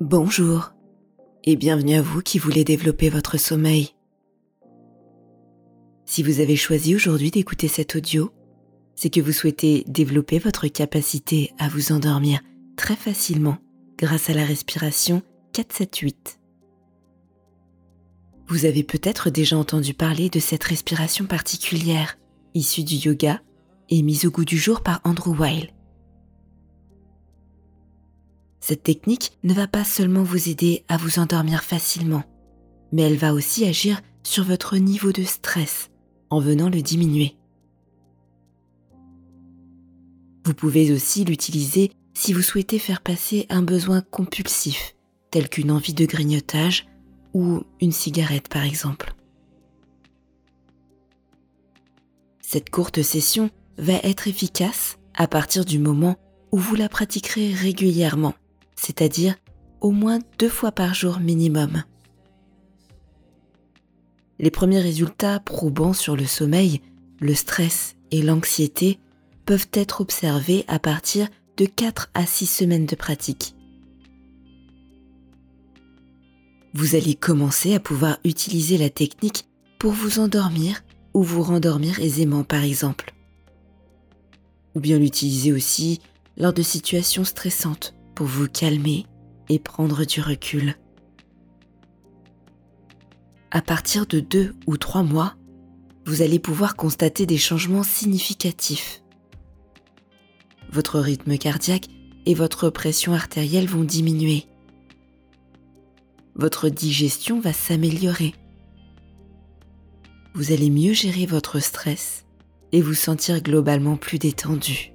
Bonjour et bienvenue à vous qui voulez développer votre sommeil. Si vous avez choisi aujourd'hui d'écouter cet audio, c'est que vous souhaitez développer votre capacité à vous endormir très facilement grâce à la respiration 4-7-8. Vous avez peut-être déjà entendu parler de cette respiration particulière, issue du yoga et mise au goût du jour par Andrew Weil. Cette technique ne va pas seulement vous aider à vous endormir facilement, mais elle va aussi agir sur votre niveau de stress en venant le diminuer. Vous pouvez aussi l'utiliser si vous souhaitez faire passer un besoin compulsif, tel qu'une envie de grignotage ou une cigarette par exemple. Cette courte session va être efficace à partir du moment où vous la pratiquerez régulièrement, c'est-à-dire au moins deux fois par jour minimum. Les premiers résultats probants sur le sommeil, le stress et l'anxiété peuvent être observés à partir de 4 à 6 semaines de pratique. Vous allez commencer à pouvoir utiliser la technique pour vous endormir ou vous rendormir aisément par exemple. Ou bien l'utiliser aussi lors de situations stressantes vous calmer et prendre du recul. À partir de deux ou trois mois, vous allez pouvoir constater des changements significatifs. Votre rythme cardiaque et votre pression artérielle vont diminuer. Votre digestion va s'améliorer. Vous allez mieux gérer votre stress et vous sentir globalement plus détendu.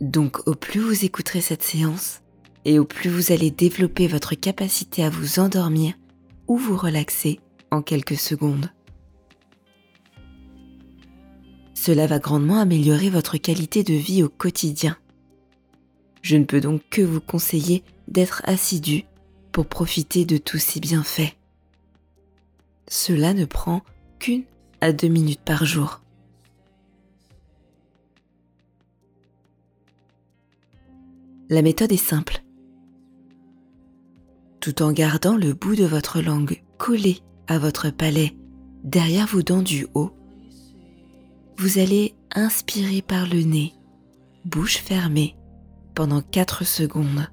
Donc au plus vous écouterez cette séance et au plus vous allez développer votre capacité à vous endormir ou vous relaxer en quelques secondes. Cela va grandement améliorer votre qualité de vie au quotidien. Je ne peux donc que vous conseiller d'être assidu pour profiter de tous ces bienfaits. Cela ne prend qu'une à deux minutes par jour. La méthode est simple. Tout en gardant le bout de votre langue collé à votre palais derrière vos dents du haut, vous allez inspirer par le nez, bouche fermée, pendant 4 secondes.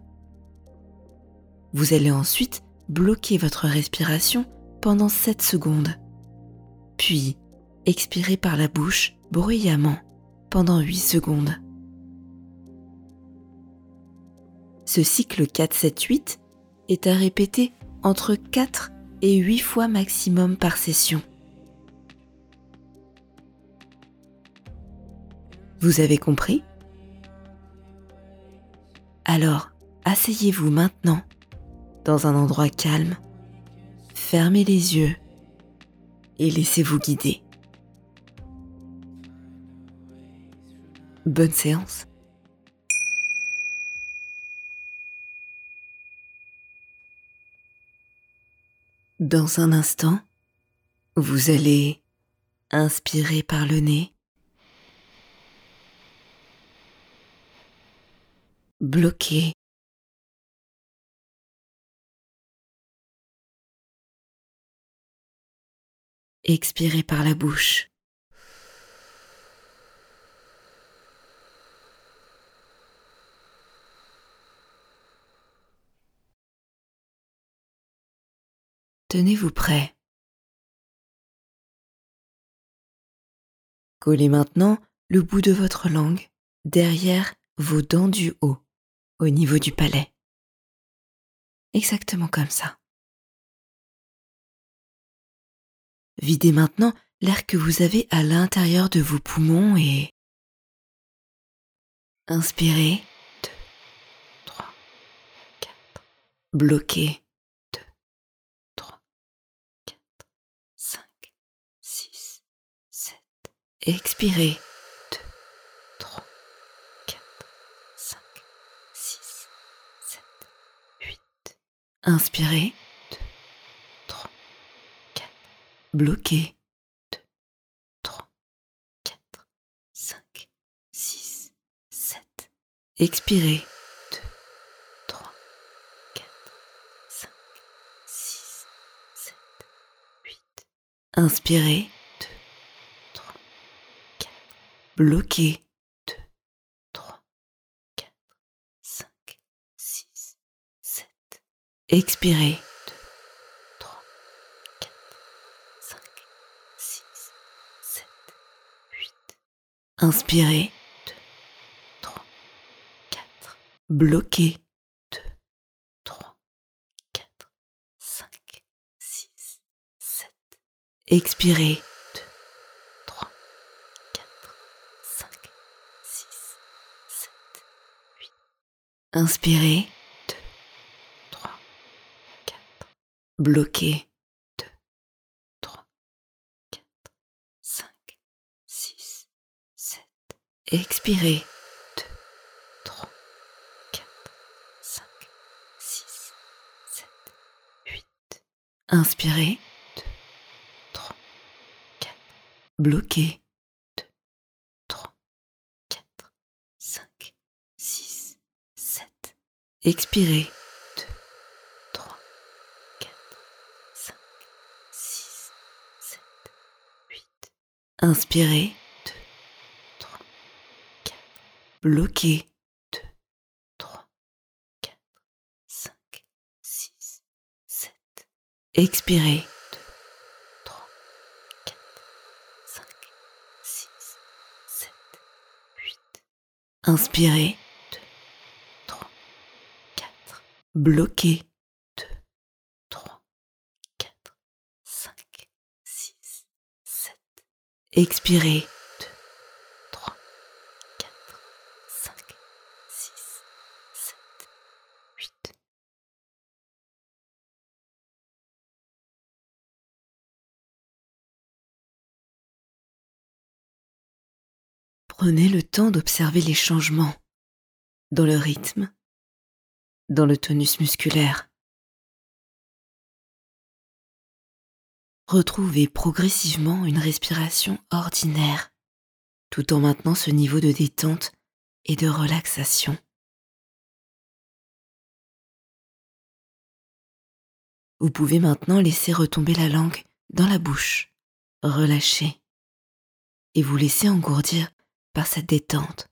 Vous allez ensuite bloquer votre respiration pendant 7 secondes, puis expirer par la bouche bruyamment pendant 8 secondes. Ce cycle 4-7-8 est à répéter entre 4 et 8 fois maximum par session. Vous avez compris? Alors, asseyez-vous maintenant dans un endroit calme, fermez les yeux et laissez-vous guider. Bonne séance Dans un instant, vous allez inspirer par le nez, bloquer, expirer par la bouche. Tenez-vous prêt. Collez maintenant le bout de votre langue derrière vos dents du haut, au niveau du palais. Exactement comme ça. Videz maintenant l'air que vous avez à l'intérieur de vos poumons et inspirez. 2, 3, 4. Bloquez. et expirez. 2, 3, 4, 5, 6, 7, 8. Inspirez. 2, 3, 4. Bloquez. 2, 3, 4, 5, 6, 7. Expirez. 2, 3, 4, 5, 6, 7, 8. Inspirez. Bloquez. 2, 3, 4, 5, 6, 7. Expirez. 2, 3, 4, 5, 6, 7, 8. Inspirez. 2, 3, 4. Bloquez. 2, 3, 4, 5, 6, 7. Expirez. 2, 3, 4, 5, 6, 7, 8. Inspirez. 2, 3, 4. Bloquez. 2, 3, 4, 5, 6, 7. Expirez. 2, 3, 4, 5, 6, 7, 8. Inspirez. 2, 3, 4. Bloquez. 2, 3, 4, 5, 6, 7. Expirez. 2, 3, 4, 5, 6, 7, 8. Inspirez. 2, 3, 4. Bloquez. 2, 3, 4, 5, 6, 7. Expirez. 2, 3, 4, 5, 6, 7, 8. Inspirez. 2, 3, 4. Bloquez. 2, 3, 4, 5, 6, 7. Expirez. 2, 3, 4, 5, 6, 7, 8. Prenez le temps d'observer les changements dans le rythme, dans le tonus musculaire. Retrouvez progressivement une respiration ordinaire tout en maintenant ce niveau de détente et de relaxation. Vous pouvez maintenant laisser retomber la langue dans la bouche, relâcher, et vous laisser engourdir par cette détente.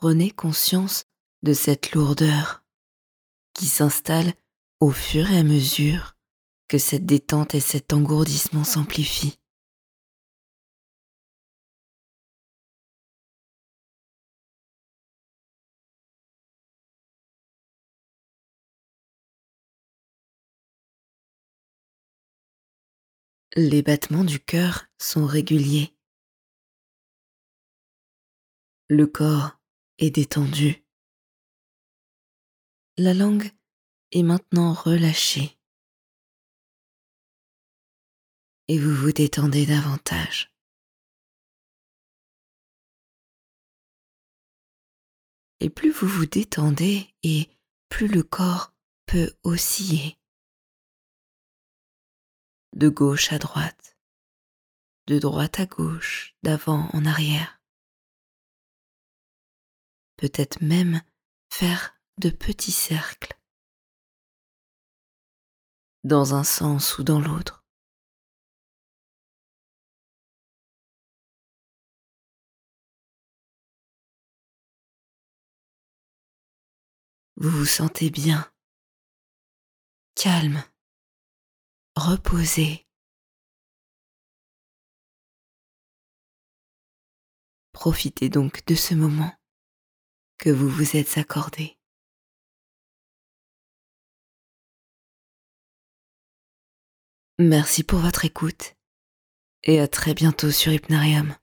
Prenez conscience de cette lourdeur qui s'installe au fur et à mesure que cette détente et cet engourdissement s'amplifient. Les battements du cœur sont réguliers. Le corps est détendu. La langue est maintenant relâchée. Et vous vous détendez davantage. Et plus vous vous détendez et plus le corps peut osciller de gauche à droite, de droite à gauche, d'avant en arrière. Peut-être même faire de petits cercles, dans un sens ou dans l'autre. Vous vous sentez bien, calme reposez. Profitez donc de ce moment que vous vous êtes accordé. Merci pour votre écoute et à très bientôt sur Hypnarium.